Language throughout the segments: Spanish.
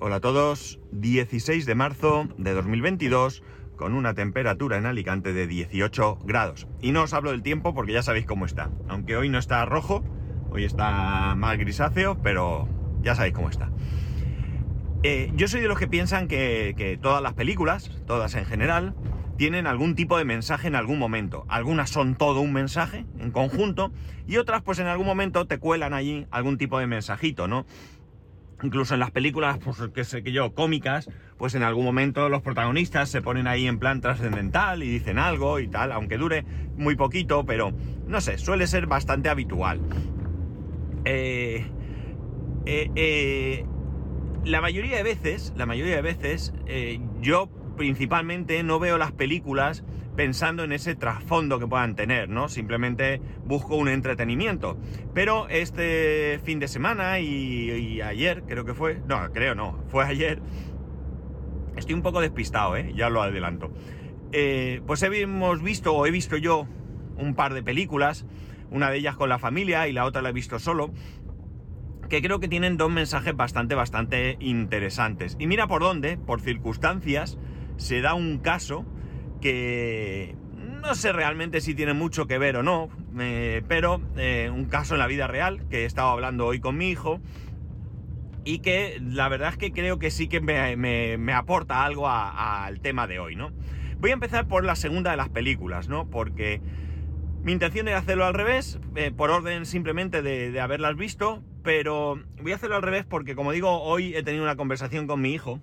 Hola a todos, 16 de marzo de 2022 con una temperatura en Alicante de 18 grados. Y no os hablo del tiempo porque ya sabéis cómo está. Aunque hoy no está rojo, hoy está más grisáceo, pero ya sabéis cómo está. Eh, yo soy de los que piensan que, que todas las películas, todas en general, tienen algún tipo de mensaje en algún momento. Algunas son todo un mensaje en conjunto y otras pues en algún momento te cuelan allí algún tipo de mensajito, ¿no? Incluso en las películas, pues qué sé que yo, cómicas, pues en algún momento los protagonistas se ponen ahí en plan trascendental y dicen algo y tal, aunque dure muy poquito, pero no sé, suele ser bastante habitual. Eh, eh, eh, la mayoría de veces, la mayoría de veces, eh, yo principalmente no veo las películas pensando en ese trasfondo que puedan tener, ¿no? Simplemente busco un entretenimiento. Pero este fin de semana y, ayer, creo que fue, no, creo no, fue ayer, estoy un poco despistado, ¿eh? Ya lo adelanto. Eh, pues hemos visto, o he visto yo, un par de películas, una de ellas con la familia y la otra la he visto solo, que creo que tienen dos mensajes bastante, bastante interesantes. Y mira por dónde, por circunstancias, se da un caso que no sé realmente si tiene mucho que ver o no, eh, pero eh, un caso en la vida real que he estado hablando hoy con mi hijo y que la verdad es que creo que sí que me, me- aporta algo al tema de hoy, ¿no? Voy a empezar por la segunda de las películas, ¿no? Porque mi intención era hacerlo al revés, eh, por orden simplemente de haberlas visto, pero voy a hacerlo al revés porque, como digo, hoy he tenido una conversación con mi hijo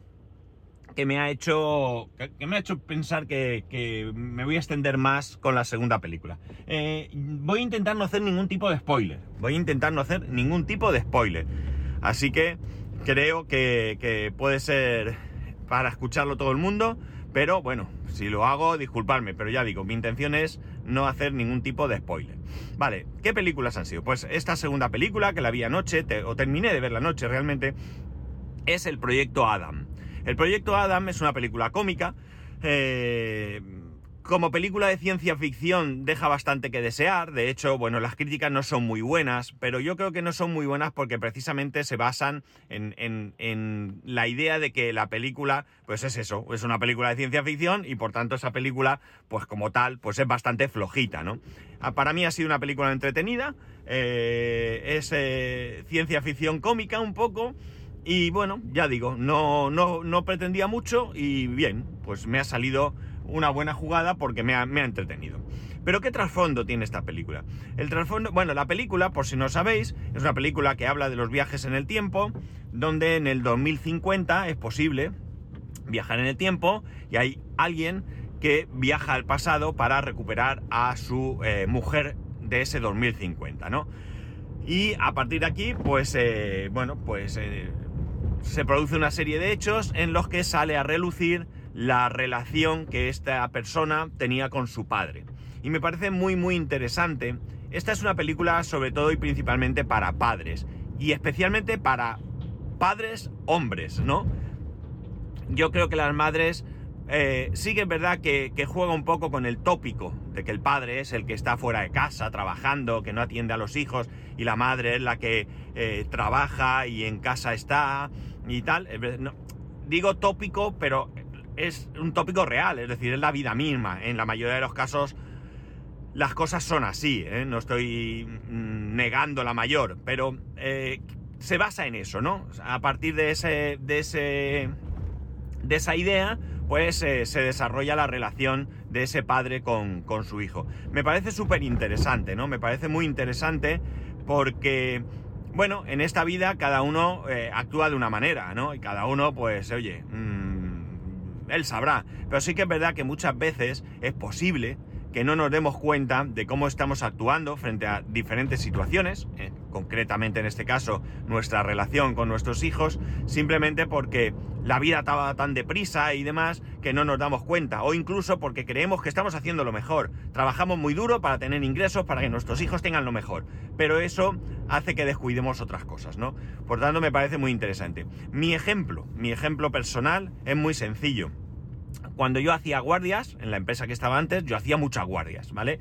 que me ha hecho, que, me ha hecho pensar que, que me voy a extender más con la segunda película. Eh, voy a intentar no hacer ningún tipo de spoiler. Voy a intentar no hacer ningún tipo de spoiler. Así que creo que, que puede ser para escucharlo todo el mundo. Pero bueno, si lo hago, disculpadme, pero ya digo, mi intención es no hacer ningún tipo de spoiler. Vale, ¿qué películas han sido? Pues esta segunda película, que la vi anoche, o terminé de ver la noche realmente, es el Proyecto Adam. El Proyecto Adam es una película cómica. eh, como película de ciencia ficción deja bastante que desear. De hecho, bueno, las críticas no son muy buenas, pero yo creo que no son muy buenas porque precisamente se basan en, en- en la idea de que la película, pues es eso, es una película de ciencia ficción y por tanto esa película, pues como tal, pues es bastante flojita, ¿no? Ah, Para mí ha sido una película entretenida, eh, es eh, ciencia ficción cómica un poco. Y bueno, ya digo, no, no, no pretendía mucho y bien, pues me ha salido una buena jugada porque me ha, me ha entretenido. Pero ¿qué trasfondo tiene esta película? El trasfondo, bueno, la película, por si no sabéis, es una película que habla de los viajes en el tiempo, donde en el 2050 es posible viajar en el tiempo y hay alguien que viaja al pasado para recuperar a su eh, mujer de ese 2050, ¿no? Y a partir de aquí, pues, eh, bueno, pues eh, se produce una serie de hechos en los que sale a relucir la relación que esta persona tenía con su padre. Y me parece muy, muy interesante. Esta es una película sobre todo y principalmente para padres. Y especialmente para padres hombres, ¿no? Yo creo que las madres eh, sí que es verdad que, juega un poco con el tópico de que el padre es el que está fuera de casa trabajando, que no atiende a los hijos y la madre es la que eh, trabaja y en casa está y tal. No, digo tópico, pero es un tópico real, es decir, es la vida misma. En la mayoría de los casos las cosas son así, ¿eh? no estoy mm, negando la mayor, pero eh, se basa en eso, ¿no? A partir de ese, de ese, de esa idea, pues eh, se desarrolla la relación de ese padre con, con su hijo. Me parece súper interesante, ¿no? Me parece muy interesante porque, bueno, en esta vida cada uno eh, actúa de una manera, ¿no? Y cada uno, pues, oye, mm, él sabrá. Pero sí que es verdad que muchas veces es posible que no nos demos cuenta de cómo estamos actuando frente a diferentes situaciones, eh, concretamente en este caso nuestra relación con nuestros hijos, simplemente porque la vida estaba tan deprisa y demás que no nos damos cuenta, o incluso porque creemos que estamos haciendo lo mejor. Trabajamos muy duro para tener ingresos, para que nuestros hijos tengan lo mejor, pero eso hace que descuidemos otras cosas, ¿no? Por tanto, me parece muy interesante. Mi ejemplo, mi ejemplo personal es muy sencillo cuando yo hacía guardias, en la empresa que estaba antes, yo hacía muchas guardias, ¿vale?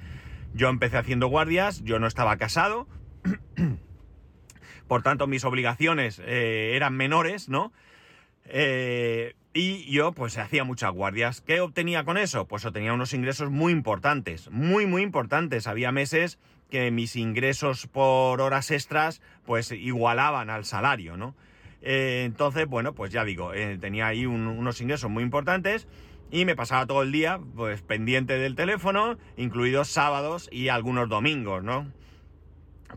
Yo empecé haciendo guardias, yo no estaba casado, por tanto mis obligaciones eh, eran menores, ¿no? Eh, y yo pues hacía muchas guardias. ¿Qué obtenía con eso? Pues obtenía unos ingresos muy importantes, muy muy importantes. Había meses que mis ingresos por horas extras pues igualaban al salario, ¿no? Eh, entonces, bueno, pues ya digo, tenía ahí unos ingresos muy importantes y me pasaba todo el día pues pendiente del teléfono, incluidos sábados y algunos domingos, ¿no?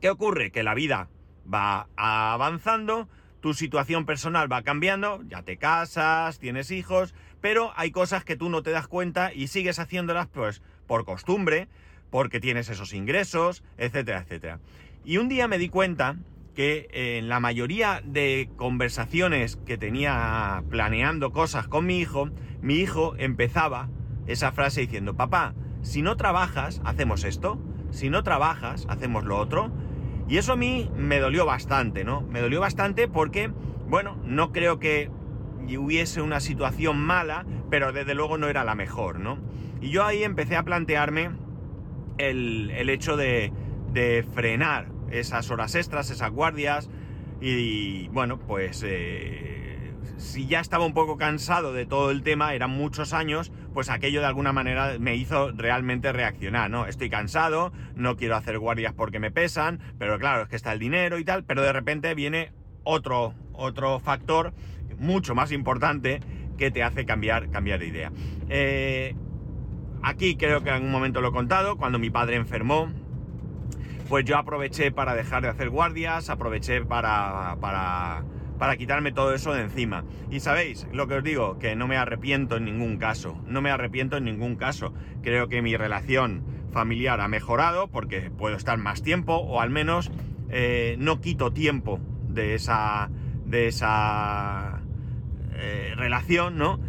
¿Qué ocurre? Que la vida va avanzando, tu situación personal va cambiando, ya te casas, tienes hijos, pero hay cosas que tú no te das cuenta y sigues haciéndolas pues por costumbre, porque tienes esos ingresos, etcétera, etcétera. Y un día me di cuenta que en la mayoría de conversaciones que tenía planeando cosas con mi hijo, mi hijo empezaba esa frase diciendo, papá, si no trabajas, hacemos esto, si no trabajas, hacemos lo otro. Y eso a mí me dolió bastante, ¿no? Me dolió bastante porque, bueno, no creo que hubiese una situación mala, pero desde luego no era la mejor, ¿no? Y yo ahí empecé a plantearme el, hecho de, de frenar esas horas extras, esas guardias. Y, bueno, pues eh, si ya estaba un poco cansado de todo el tema, eran muchos años, pues aquello de alguna manera me hizo realmente reaccionar, ¿no? Estoy cansado, no quiero hacer guardias porque me pesan, pero claro, es que está el dinero y tal, pero de repente viene otro, otro factor mucho más importante que te hace cambiar, cambiar de idea. Eh, aquí creo que en un momento lo he contado, cuando mi padre enfermó, pues yo aproveché para dejar de hacer guardias, aproveché para, para, para quitarme todo eso de encima. Y sabéis, lo que os digo, que no me arrepiento en ningún caso, no me arrepiento en ningún caso. Creo que mi relación familiar ha mejorado porque puedo estar más tiempo o al menos eh, no quito tiempo de esa, de esa eh, relación, ¿no?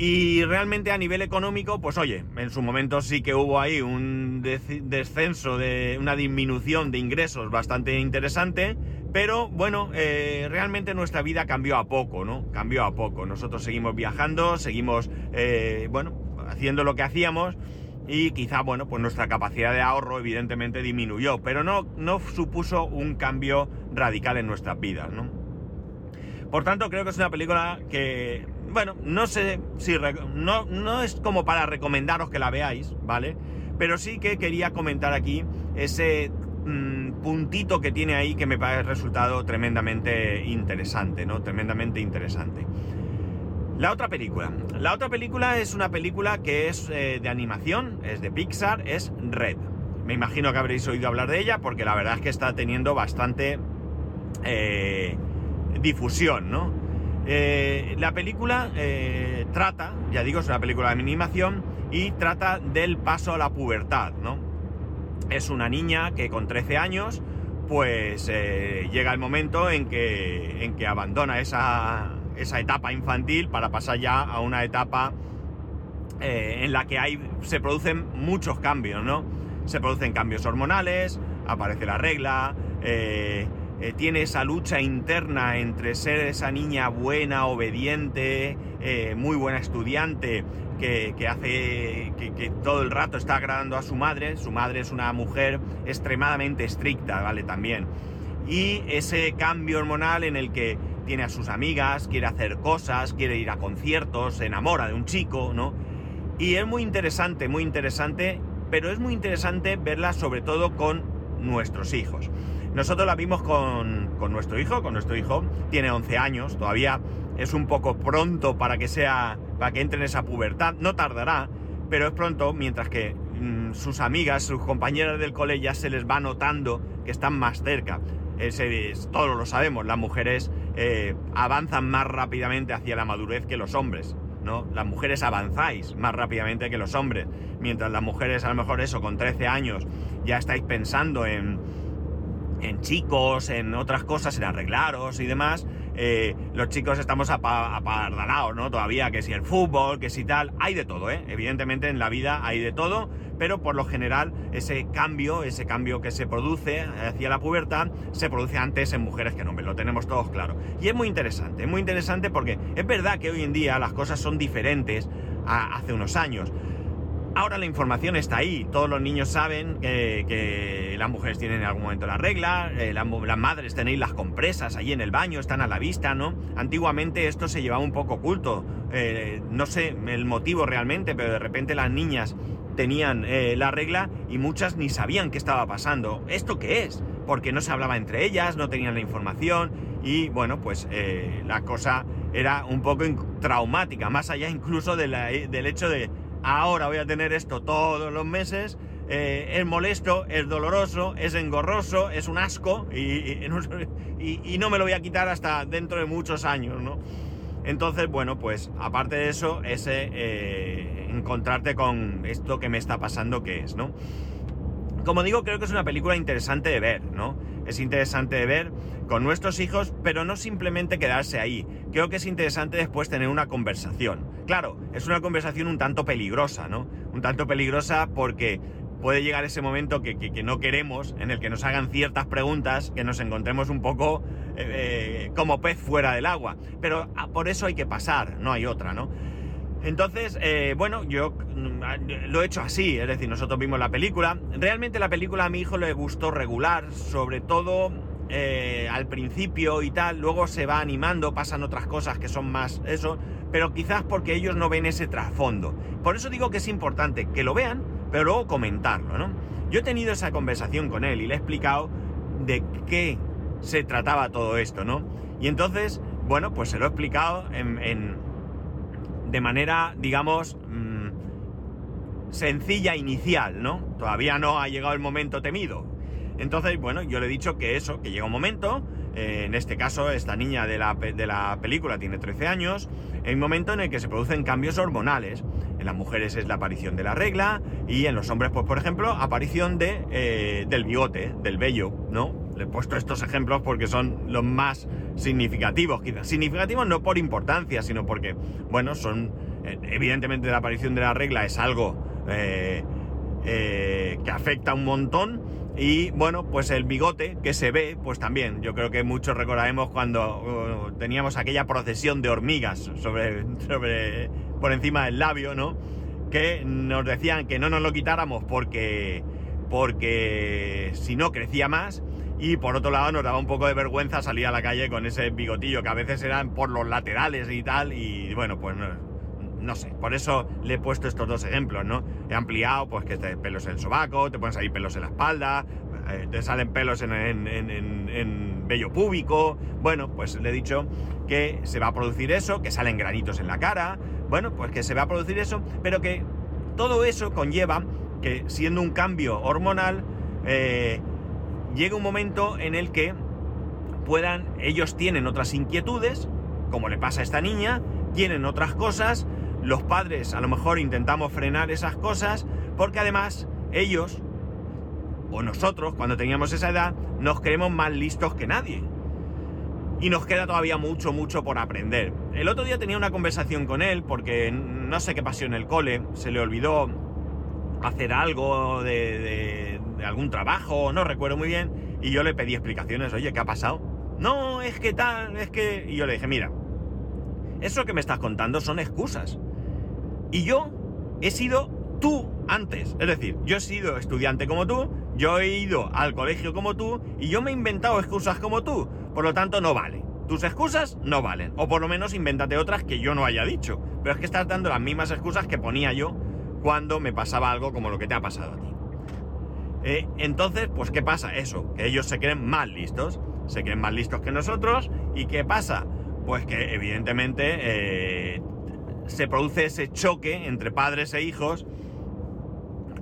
Y realmente a nivel económico, pues oye, en su momento sí que hubo ahí un descenso de una disminución de ingresos bastante interesante, pero bueno, eh, realmente nuestra vida cambió a poco, ¿no? Cambió a poco. Nosotros seguimos viajando, seguimos, eh, bueno, haciendo lo que hacíamos y quizá, bueno, pues nuestra capacidad de ahorro evidentemente disminuyó, pero no, no supuso un cambio radical en nuestras vidas, ¿no? Por tanto, creo que es una película que bueno, no sé si... No, no es como para recomendaros que la veáis, ¿vale? Pero sí que quería comentar aquí ese mm, puntito que tiene ahí que me parece resultado tremendamente interesante, ¿no? Tremendamente interesante. La otra película. La otra película es una película que es eh, de animación, es de Pixar, es Red. Me imagino que habréis oído hablar de ella porque la verdad es que está teniendo bastante eh, difusión, ¿no? Eh, la película eh, trata, ya digo, es una película de animación y trata del paso a la pubertad, ¿no? Es una niña que con 13 años, pues eh, llega el momento en que, en que abandona esa, esa etapa infantil para pasar ya a una etapa en la que hay, se producen muchos cambios, ¿no? Se producen cambios hormonales, aparece la regla, tiene esa lucha interna entre ser esa niña buena, obediente, eh, muy buena estudiante, que, hace que, todo el rato está agradando a su madre. Su madre es una mujer extremadamente estricta, ¿vale? También. Y ese cambio hormonal en el que tiene a sus amigas, quiere hacer cosas, quiere ir a conciertos, se enamora de un chico, ¿no? Y es muy interesante, muy interesante, pero es muy interesante verla sobre todo con nuestros hijos. Nosotros la vimos con, nuestro hijo, con nuestro hijo tiene 11 años, todavía es un poco pronto para que sea, para que entre en esa pubertad, no tardará, pero es pronto, mientras que mm, sus amigas, sus compañeras del cole ya se les va notando que están más cerca. Ese, todos lo sabemos, las mujeres eh, avanzan más rápidamente hacia la madurez que los hombres. ¿no? Las mujeres avanzáis más rápidamente que los hombres, mientras las mujeres a lo mejor eso con 13 años ya estáis pensando en, en chicos, en otras cosas, en arreglaros y demás, eh, los chicos estamos apardalados, ¿no? Todavía, que si el fútbol, que si tal, hay de todo, ¿eh? Evidentemente en la vida hay de todo, pero por lo general ese cambio, ese cambio que se produce hacia la pubertad, se produce antes en mujeres que en hombres, lo tenemos todos claro. Y es muy interesante, es muy interesante porque es verdad que hoy en día las cosas son diferentes a hace unos años. Ahora la información está ahí, todos los niños saben que, las mujeres tienen en algún momento la regla, eh, las madres tenéis las compresas ahí en el baño, están a la vista, ¿no? Antiguamente esto se llevaba un poco oculto, eh, no sé el motivo realmente, pero de repente las niñas tenían eh, la regla y muchas ni sabían qué estaba pasando. ¿Esto qué es? Porque no se hablaba entre ellas, no tenían la información y bueno, pues la cosa era un poco traumática, más allá incluso del hecho de ahora voy a tener esto todos los meses, eh, es molesto, es doloroso, es engorroso, es un asco y, no me lo voy a quitar hasta dentro de muchos años, ¿no? Entonces, bueno, pues aparte de eso, ese eh, encontrarte con esto que me está pasando que es, ¿no? Como digo, creo que es una película interesante de ver, ¿no? Es interesante de ver con nuestros hijos, pero no simplemente quedarse ahí. Creo que es interesante después tener una conversación. Claro, es una conversación un tanto peligrosa, ¿no? Un tanto peligrosa porque puede llegar ese momento que, no queremos, en el que nos hagan ciertas preguntas, que nos encontremos un poco eh, eh, como pez fuera del agua. Pero ah, por eso hay que pasar, no hay otra, ¿no? Entonces, eh, bueno, yo mm, lo he hecho así, es decir, nosotros vimos la película. Realmente la película a mi hijo le gustó regular, sobre todo eh, al principio y tal, luego se va animando, pasan otras cosas que son más eso, pero quizás porque ellos no ven ese trasfondo. Por eso digo que es importante que lo vean, pero luego comentarlo, ¿no? Yo he tenido esa conversación con él y le he explicado de qué se trataba todo esto, ¿no? Y entonces, bueno, pues se lo he explicado en de manera, digamos, mm, sencilla inicial, ¿no? Todavía no ha llegado el momento temido. Entonces, bueno, yo le he dicho que eso, que llega un momento, eh, en este caso esta niña de la, de la, película tiene 13 años, hay un momento en el que se producen cambios hormonales. En las mujeres es la aparición de la regla y en los hombres, pues por ejemplo, aparición de, eh, del bigote, del vello, ¿no? Le he puesto estos ejemplos porque son los más significativos. Significativos no por importancia, sino porque, bueno, son. Eh, evidentemente, la aparición de la regla es algo eh, eh, que afecta un montón. Y bueno, pues el bigote que se ve, pues también. Yo creo que muchos recordaremos cuando uh, teníamos aquella procesión de hormigas sobre, sobre. por encima del labio, ¿no? Que nos decían que no nos lo quitáramos porque. porque si no crecía más y por otro lado nos daba un poco de vergüenza salir a la calle con ese bigotillo que a veces eran por los laterales y tal y bueno pues no, sé, por eso le he puesto estos dos ejemplos, ¿no? He ampliado pues que te pelos en el sobaco, te ponen salir pelos en la espalda, eh, te salen pelos en, en, en, vello púbico, bueno pues le he dicho que se va a producir eso, que salen granitos en la cara, bueno pues que se va a producir eso, pero que todo eso conlleva que siendo un cambio hormonal, eh, llega un momento en el que puedan, ellos tienen otras inquietudes, como le pasa a esta niña, tienen otras cosas, los padres a lo mejor intentamos frenar esas cosas, porque además ellos, o nosotros, cuando teníamos esa edad, nos creemos más listos que nadie. Y nos queda todavía mucho, mucho por aprender. El otro día tenía una conversación con él, porque no sé qué pasó en el cole, se le olvidó hacer algo de de algún trabajo, no recuerdo muy bien, y yo le pedí explicaciones, oye, ¿qué ha pasado? No, es que tal, es que... Y yo le dije, mira, eso que me estás contando son excusas. Y yo he sido tú antes. Es decir, yo he sido estudiante como tú, yo he ido al colegio como tú, y yo me he inventado excusas como tú. Por lo tanto, no vale. Tus excusas no valen. O por lo menos invéntate otras que yo no haya dicho. Pero es que estás dando las mismas excusas que ponía yo cuando me pasaba algo como lo que te ha pasado a ti. Eh, entonces, pues ¿qué pasa? Eso, que ellos se creen más listos, se creen más listos que nosotros. ¿Y qué pasa? Pues que evidentemente eh, se produce ese choque entre padres e hijos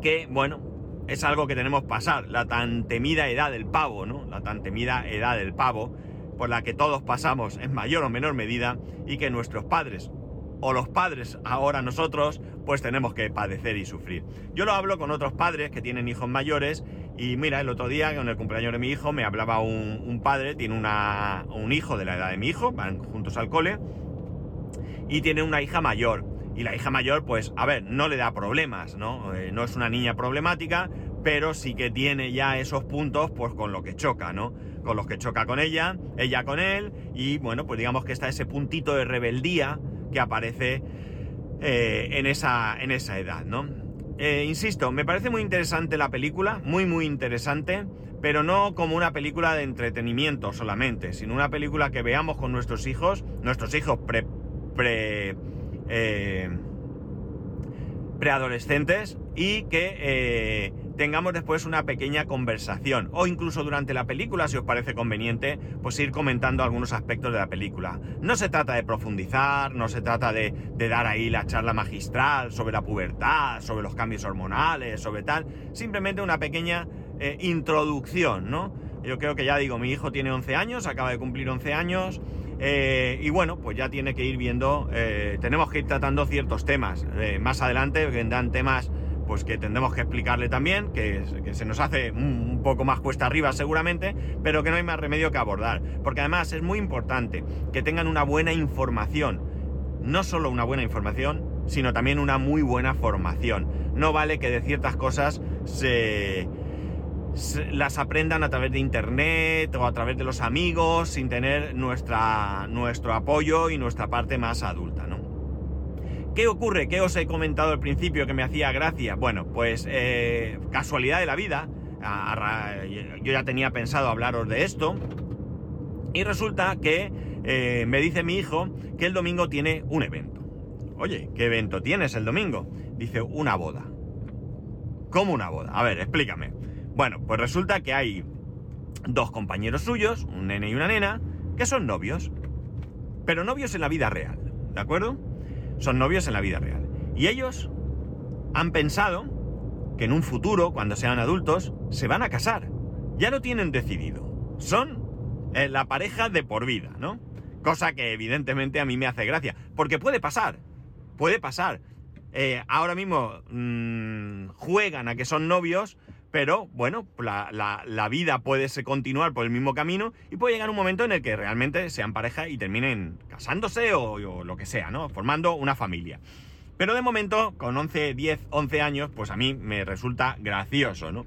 que, bueno, es algo que tenemos que pasar, la tan temida edad del pavo, ¿no? La tan temida edad del pavo, por la que todos pasamos en mayor o menor medida y que nuestros padres o los padres, ahora nosotros, pues tenemos que padecer y sufrir. Yo lo hablo con otros padres que tienen hijos mayores y mira, el otro día, con el cumpleaños de mi hijo, me hablaba un, padre, tiene una, un hijo de la edad de mi hijo, van juntos al cole, y tiene una hija mayor. Y la hija mayor, pues, a ver, no le da problemas, ¿no? Eh, no es una niña problemática, pero sí que tiene ya esos puntos, pues, con lo que choca, ¿no? Con los que choca con ella, ella con él, y bueno, pues digamos que está ese puntito de rebeldía que aparece eh, en, esa, en esa edad, ¿no? eh, insisto, me parece muy interesante la película, muy muy interesante, pero no como una película de entretenimiento solamente, sino una película que veamos con nuestros hijos, nuestros hijos pre... pre eh, preadolescentes y que eh, tengamos después una pequeña conversación o incluso durante la película, si os parece conveniente, pues ir comentando algunos aspectos de la película. No se trata de profundizar, no se trata de, dar ahí la charla magistral sobre la pubertad, sobre los cambios hormonales, sobre tal, simplemente una pequeña eh, introducción, ¿no? Yo creo que ya digo, mi hijo tiene 11 años, acaba de cumplir 11 años, eh, y bueno, pues ya tiene que ir viendo, eh, tenemos que ir tratando ciertos temas. Más adelante vendrán temas pues que tendremos que explicarle también, que, se nos hace un, poco más cuesta arriba seguramente, pero que no hay más remedio que abordar. Porque además es muy importante que tengan una buena información. No solo una buena información, sino también una muy buena formación. No vale que de ciertas cosas se las aprendan a través de internet o a través de los amigos sin tener nuestra, nuestro apoyo y nuestra parte más adulta, ¿no? ¿Qué ocurre? ¿Qué os he comentado al principio que me hacía gracia? Bueno, pues eh, casualidad de la vida, yo ya tenía pensado hablaros de esto y resulta que eh, me dice mi hijo que el domingo tiene un evento. Oye, ¿qué evento tienes el domingo? Dice, una boda. ¿Cómo una boda? A ver, explícame. Bueno, pues resulta que hay dos compañeros suyos, un nene y una nena, que son novios. Pero novios en la vida real, ¿de acuerdo? Son novios en la vida real. Y ellos han pensado que en un futuro, cuando sean adultos, se van a casar. Ya lo tienen decidido. Son eh, la pareja de por vida, ¿no? Cosa que evidentemente a mí me hace gracia. Porque puede pasar. Puede pasar. Eh, ahora mismo mm, juegan a que son novios pero bueno, la, vida puede continuar por el mismo camino y puede llegar un momento en el que realmente sean pareja y terminen casándose o, lo que sea, ¿no? Formando una familia. Pero de momento, con 11, 10, 11 años, pues a mí me resulta gracioso, ¿no?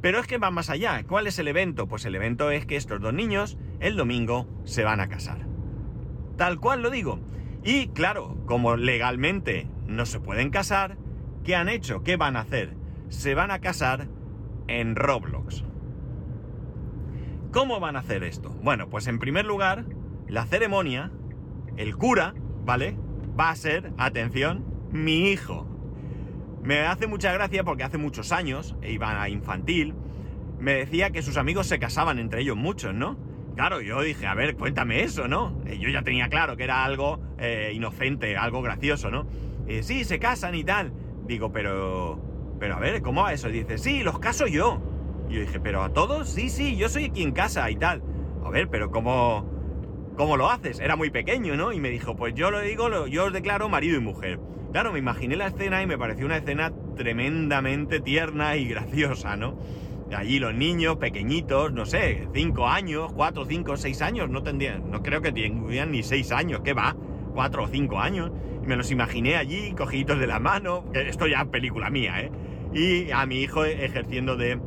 Pero es que va más allá. ¿Cuál es el evento? Pues el evento es que estos dos niños el domingo se van a casar. Tal cual lo digo. Y claro, como legalmente no se pueden casar, ¿qué han hecho? ¿Qué van a hacer? Se van a casar en Roblox. ¿Cómo van a hacer esto? Bueno, pues en primer lugar, la ceremonia, el cura, ¿vale? Va a ser, atención, mi hijo. Me hace mucha gracia porque hace muchos años, e iba a infantil, me decía que sus amigos se casaban entre ellos muchos, ¿no? Claro, yo dije, a ver, cuéntame eso, ¿no? Eh, yo ya tenía claro que era algo eh, inocente, algo gracioso, ¿no? Eh, sí, se casan y tal. Digo, pero pero a ver, ¿cómo va eso? Y dice, sí, los caso yo. Y yo dije, ¿pero a todos? Sí, sí, yo soy quien casa y tal. A ver, pero ¿cómo, cómo lo haces? Era muy pequeño, ¿no? Y me dijo, pues yo lo digo, yo os declaro marido y mujer. Claro, me imaginé la escena y me pareció una escena tremendamente tierna y graciosa, ¿no? Allí los niños pequeñitos, no sé, 5 años, 4, 5, 6 años, no tendrían, no creo que tendrían ni 6 años, ¿qué va? 4 o 5 años. Y me los imaginé allí, cogiditos de la mano. Esto ya es película mía, ¿eh? Y a mi hijo ejerciendo de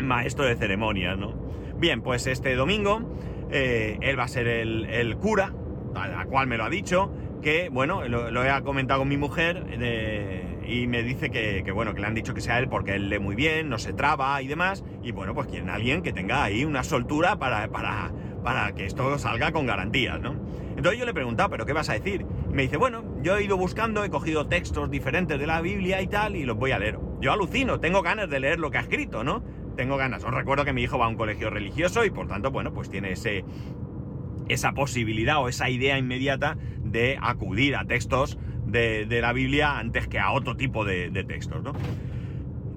maestro de ceremonias, ¿no? Bien, pues este domingo eh, él va a ser el, cura, a la cual me lo ha dicho, que, bueno, lo, he comentado con mi mujer y me dice que, bueno, que le han dicho que sea él porque él lee muy bien, no se traba y demás, y bueno, pues quieren alguien que tenga ahí una soltura para, para, para que esto salga con garantías, ¿no? Entonces yo le he preguntado, ¿pero qué vas a decir? Y me dice, bueno, yo he ido buscando, he cogido textos diferentes de la Biblia y tal, y los voy a leer. Yo alucino, tengo ganas de leer lo que ha escrito, ¿no? Tengo ganas. Os recuerdo que mi hijo va a un colegio religioso y por tanto, bueno, pues tiene ese, esa posibilidad o esa idea inmediata de acudir a textos de, la Biblia antes que a otro tipo de, textos, ¿no?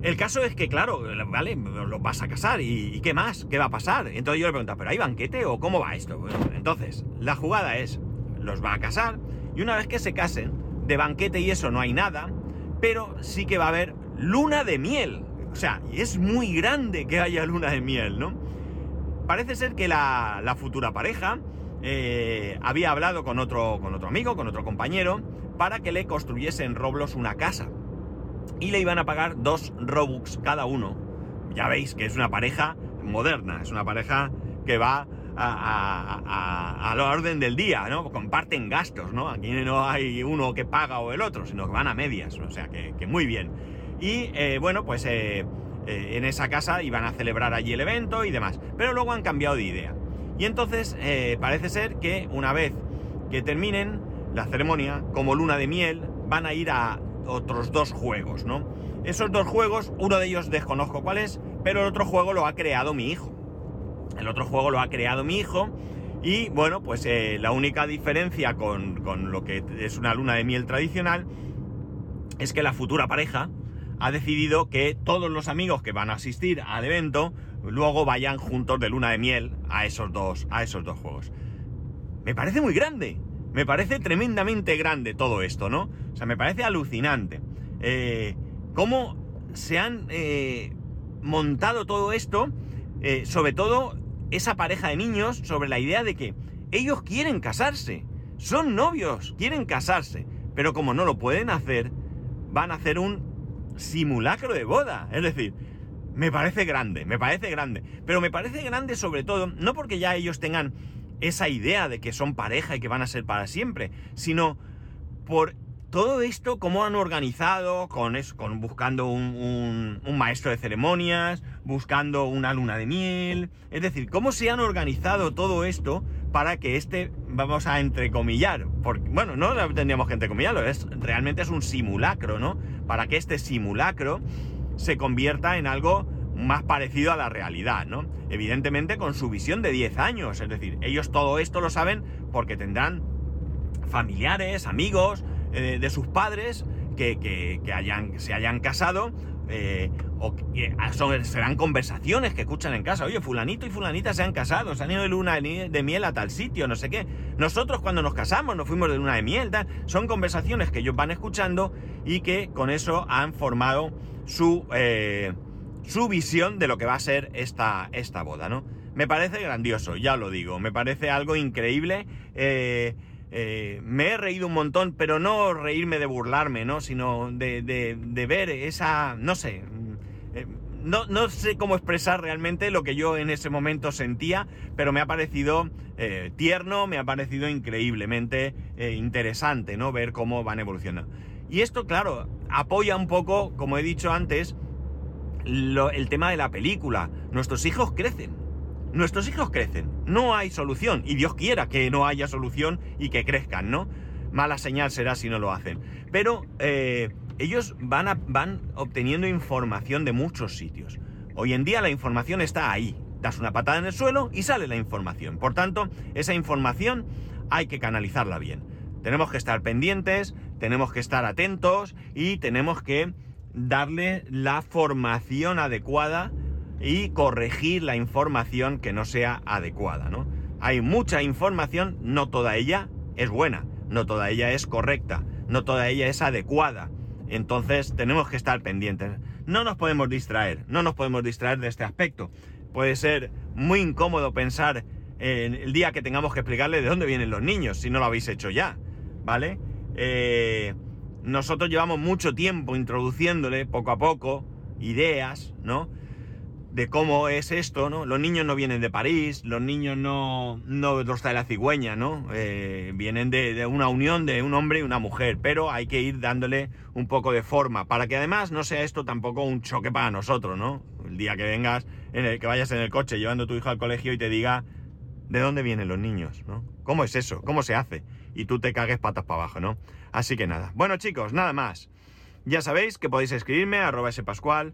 El caso es que, claro, vale, los vas a casar ¿y, qué más? ¿Qué va a pasar? Entonces yo le pregunto, ¿pero hay banquete o cómo va esto? entonces, la jugada es, los va a casar y una vez que se casen, de banquete y eso no hay nada, pero sí que va a haber luna de miel. O sea, es muy grande que haya luna de miel, ¿no? Parece ser que la, futura pareja eh, había hablado con otro, con otro amigo, con otro compañero, para que le construyese en Roblox una casa. Y le iban a pagar dos Robux cada uno. Ya veis que es una pareja moderna, es una pareja que va a, la orden del día, ¿no? Comparten gastos, ¿no? Aquí no hay uno que paga o el otro, sino que van a medias, o sea que, que muy bien. Y eh, bueno, pues eh, eh, en esa casa iban a celebrar allí el evento y demás. Pero luego han cambiado de idea. Y entonces parece ser que una vez que terminen la ceremonia, como luna de miel, van a ir a otros dos juegos, ¿no? Esos dos juegos, uno de ellos desconozco cuál es, pero el otro juego lo ha creado mi hijo. El otro juego lo ha creado mi hijo y bueno, pues la única diferencia con, lo que es una luna de miel tradicional es que la futura pareja ha decidido que todos los amigos que van a asistir al evento luego vayan juntos de luna de miel a esos dos, a esos dos juegos. Me parece muy grande, me parece tremendamente grande todo esto, ¿no? O sea, me parece alucinante. Eh, ¿Cómo se han eh, montado todo esto? sobre todo esa pareja de niños sobre la idea de que ellos quieren casarse, son novios, quieren casarse, pero como no lo pueden hacer, van a hacer un simulacro de boda. Es decir, me parece grande, me parece grande, pero me parece grande sobre todo, no porque ya ellos tengan esa idea de que son pareja y que van a ser para siempre, sino por todo esto, cómo han organizado, con, eso, con buscando un, maestro de ceremonias, buscando una luna de miel, es decir, cómo se han organizado todo esto para que este, vamos a entrecomillar, porque, bueno, no tendríamos que entrecomillarlo, es, realmente es un simulacro, ¿no? Para que este simulacro se convierta en algo más parecido a la realidad, ¿no? Evidentemente con su visión de 10 años, es decir, ellos todo esto lo saben porque tendrán familiares, amigos, eh, de sus padres que, hayan, se hayan casado eh, o que son, serán conversaciones que escuchan en casa. Oye, fulanito y fulanita se han casado, se han ido de luna de miel a tal sitio, no sé qué. Nosotros cuando nos casamos nos fuimos de luna de miel, son conversaciones que ellos van escuchando y que con eso han formado su, eh, su visión de lo que va a ser esta, esta boda, ¿no? Me parece grandioso, ya lo digo, me parece algo increíble. Eh, me he reído un montón, pero no reírme de burlarme, ¿no? Sino de, ver esa, no sé, eh, no, sé cómo expresar realmente lo que yo en ese momento sentía, pero me ha parecido eh, tierno, me ha parecido increíblemente interesante, ¿no? Ver cómo van evolucionando. Y esto, claro, apoya un poco, como he dicho antes, el tema de la película. Nuestros hijos crecen nuestros hijos crecen, no hay solución, y Dios quiera que no haya solución y que crezcan, ¿no? Mala señal será si no lo hacen. Pero eh, ellos van, van obteniendo información de muchos sitios. Hoy en día la información está ahí. Das una patada en el suelo y sale la información. Por tanto, esa información hay que canalizarla bien. Tenemos que estar pendientes, tenemos que estar atentos y tenemos que darle la formación adecuada y corregir la información que no sea adecuada, ¿no? Hay mucha información, no toda ella es buena, no toda ella es correcta, no toda ella es adecuada. Entonces tenemos que estar pendientes. No nos podemos distraer, no nos podemos distraer de este aspecto. Puede ser muy incómodo pensar en el día que tengamos que explicarle de dónde vienen los niños, si no lo habéis hecho ya, ¿vale? Eh, nosotros llevamos mucho tiempo introduciéndole poco a poco ideas, ¿no? De cómo es esto, ¿no? Los niños no vienen de París, los niños no, no los trae la cigüeña, ¿no? Eh, vienen de, una unión de un hombre y una mujer, pero hay que ir dándole un poco de forma, para que además no sea esto tampoco un choque para nosotros, ¿no? El día que vengas, en el que vayas en el coche llevando a tu hijo al colegio y te diga, ¿de dónde vienen los niños, ¿no? ¿Cómo es eso? ¿Cómo se hace? Y tú te cagues patas para abajo, ¿no? Así que nada. Bueno chicos, nada más. Ya sabéis que podéis escribirme a arroba spascual,